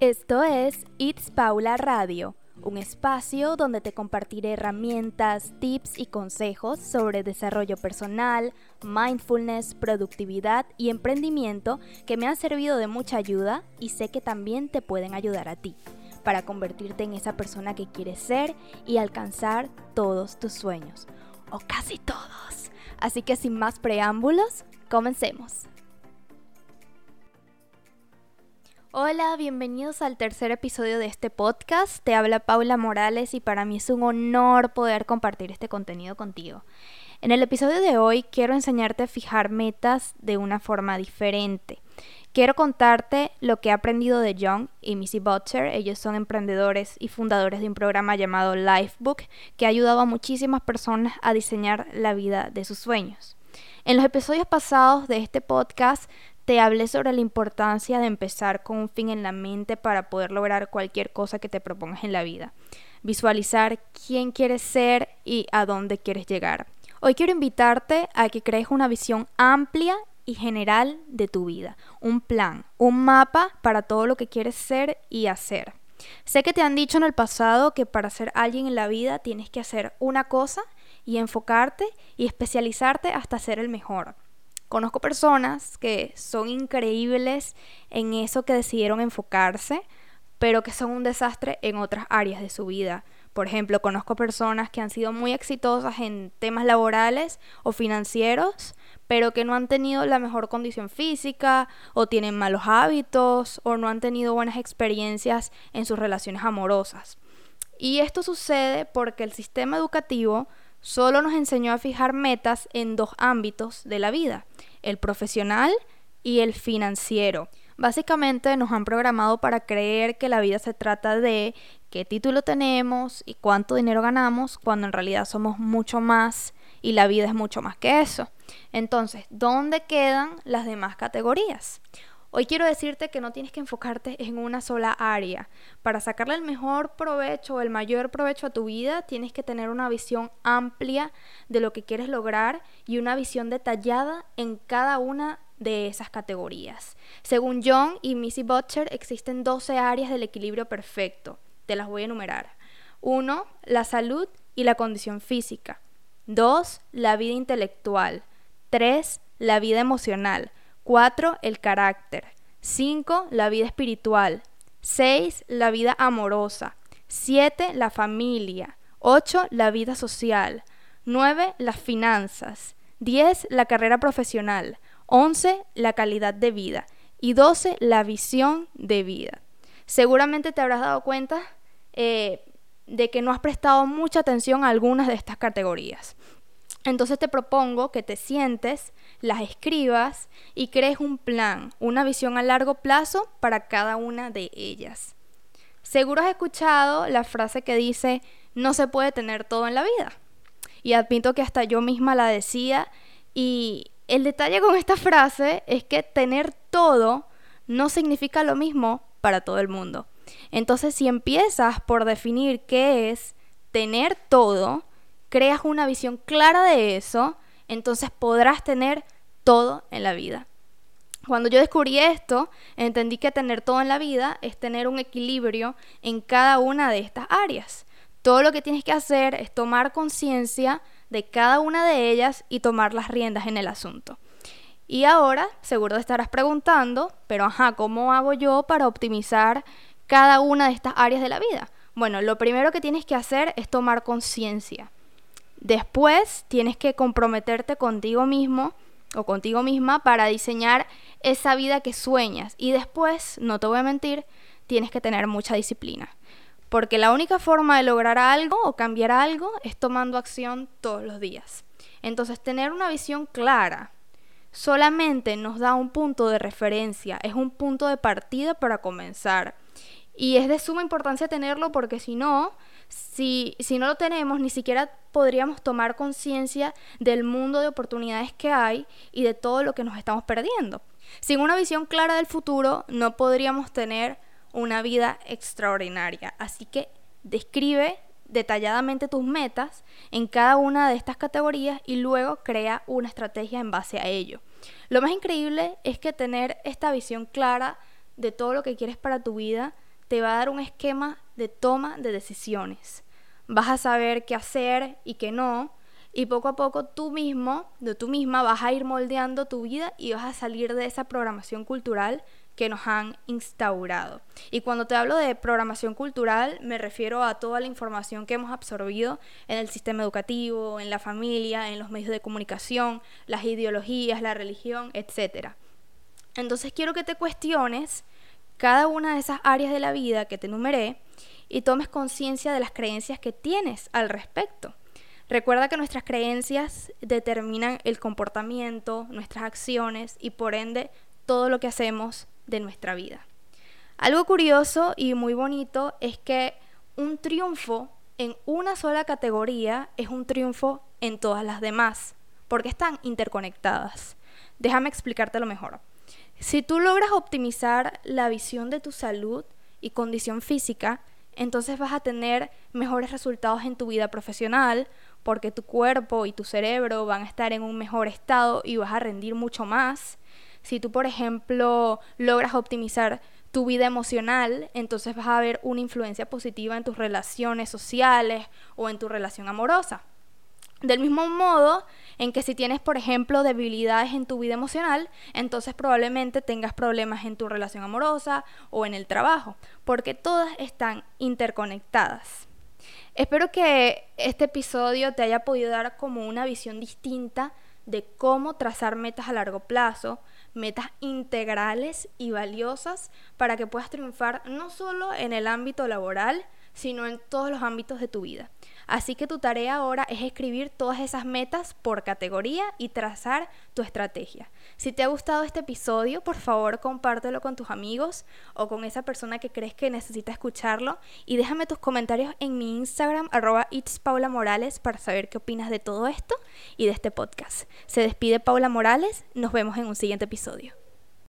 Esto es It's Paula Radio, un espacio donde te compartiré herramientas, tips y consejos sobre desarrollo personal, mindfulness, productividad y emprendimiento que me han servido de mucha ayuda y sé que también te pueden ayudar a ti para convertirte en esa persona que quieres ser y alcanzar todos tus sueños, o casi todos. Así que sin más preámbulos, comencemos. Hola, bienvenidos al tercer episodio de este podcast. Te habla Paula Morales y para mí es un honor poder compartir este contenido contigo. En el episodio de hoy quiero enseñarte a fijar metas de una forma diferente. Quiero contarte lo que he aprendido de John y Missy Butcher. Ellos son emprendedores y fundadores de un programa llamado Lifebook que ha ayudado a muchísimas personas a diseñar la vida de sus sueños. En los episodios pasados de este podcast te hablé sobre la importancia de empezar con un fin en la mente para poder lograr cualquier cosa que te propongas en la vida. Visualizar quién quieres ser y a dónde quieres llegar. Hoy quiero invitarte a que crees una visión amplia y general de tu vida, un plan, un mapa para todo lo que quieres ser y hacer. Sé que te han dicho en el pasado que para ser alguien en la vida tienes que hacer una cosa y enfocarte y especializarte hasta ser el mejor. Conozco personas que son increíbles en eso que decidieron enfocarse, pero que son un desastre en otras áreas de su vida. Por ejemplo, conozco personas que han sido muy exitosas en temas laborales o financieros, pero que no han tenido la mejor condición física o tienen malos hábitos o no han tenido buenas experiencias en sus relaciones amorosas. Y esto sucede porque el sistema educativo solo nos enseñó a fijar metas en dos ámbitos de la vida, el profesional y el financiero. Básicamente nos han programado para creer que la vida se trata de qué título tenemos y cuánto dinero ganamos, cuando en realidad somos mucho más y la vida es mucho más que eso. Entonces, ¿dónde quedan las demás categorías? Hoy quiero decirte que no tienes que enfocarte en una sola área. Para sacarle el mejor provecho o el mayor provecho a tu vida, tienes que tener una visión amplia de lo que quieres lograr y una visión detallada en cada una de esas categorías. Según John y Missy Butcher, existen 12 áreas del equilibrio perfecto. Te las voy a enumerar. 1. La salud y la condición física. 2. La vida intelectual. 3. La vida emocional. 4. El carácter. 5. La vida espiritual. 6. La vida amorosa. 7. La familia. 8. La vida social. 9. Las finanzas. 10. La carrera profesional. 11. La calidad de vida. Y 12. La visión de vida. Seguramente te habrás dado cuenta eh, de que no has prestado mucha atención a algunas de estas categorías. Entonces te propongo que te sientes, las escribas y crees un plan, una visión a largo plazo para cada una de ellas. Seguro has escuchado la frase que dice, no se puede tener todo en la vida. Y admito que hasta yo misma la decía. Y el detalle con esta frase es que tener todo no significa lo mismo para todo el mundo. Entonces si empiezas por definir qué es tener todo, creas una visión clara de eso, entonces podrás tener todo en la vida. Cuando yo descubrí esto, entendí que tener todo en la vida es tener un equilibrio en cada una de estas áreas. Todo lo que tienes que hacer es tomar conciencia de cada una de ellas y tomar las riendas en el asunto. Y ahora, seguro te estarás preguntando, pero ajá, ¿cómo hago yo para optimizar cada una de estas áreas de la vida? Bueno, lo primero que tienes que hacer es tomar conciencia. Después tienes que comprometerte contigo mismo o contigo misma para diseñar esa vida que sueñas. Y después, no te voy a mentir, tienes que tener mucha disciplina. Porque la única forma de lograr algo o cambiar algo es tomando acción todos los días. Entonces, tener una visión clara solamente nos da un punto de referencia, es un punto de partida para comenzar. Y es de suma importancia tenerlo porque si no, si, si no lo tenemos, ni siquiera podríamos tomar conciencia del mundo de oportunidades que hay y de todo lo que nos estamos perdiendo. Sin una visión clara del futuro, no podríamos tener una vida extraordinaria. Así que describe detalladamente tus metas en cada una de estas categorías y luego crea una estrategia en base a ello. Lo más increíble es que tener esta visión clara de todo lo que quieres para tu vida te va a dar un esquema de toma de decisiones. Vas a saber qué hacer y qué no, y poco a poco tú mismo, de tú misma, vas a ir moldeando tu vida y vas a salir de esa programación cultural que nos han instaurado. Y cuando te hablo de programación cultural, me refiero a toda la información que hemos absorbido en el sistema educativo, en la familia, en los medios de comunicación, las ideologías, la religión, etc. Entonces quiero que te cuestiones cada una de esas áreas de la vida que te enumeré y tomes conciencia de las creencias que tienes al respecto. Recuerda que nuestras creencias determinan el comportamiento, nuestras acciones y por ende todo lo que hacemos de nuestra vida. Algo curioso y muy bonito es que un triunfo en una sola categoría es un triunfo en todas las demás, porque están interconectadas. Déjame explicártelo mejor. Si tú logras optimizar la visión de tu salud y condición física, entonces vas a tener mejores resultados en tu vida profesional, porque tu cuerpo y tu cerebro van a estar en un mejor estado y vas a rendir mucho más. Si tú, por ejemplo, logras optimizar tu vida emocional, entonces vas a ver una influencia positiva en tus relaciones sociales o en tu relación amorosa. Del mismo modo en que si tienes, por ejemplo, debilidades en tu vida emocional, entonces probablemente tengas problemas en tu relación amorosa o en el trabajo, porque todas están interconectadas. Espero que este episodio te haya podido dar como una visión distinta de cómo trazar metas a largo plazo, metas integrales y valiosas para que puedas triunfar no solo en el ámbito laboral, sino en todos los ámbitos de tu vida. Así que tu tarea ahora es escribir todas esas metas por categoría y trazar tu estrategia. Si te ha gustado este episodio, por favor compártelo con tus amigos o con esa persona que crees que necesita escucharlo y déjame tus comentarios en mi Instagram arroba Morales para saber qué opinas de todo esto y de este podcast. Se despide Paula Morales, nos vemos en un siguiente episodio.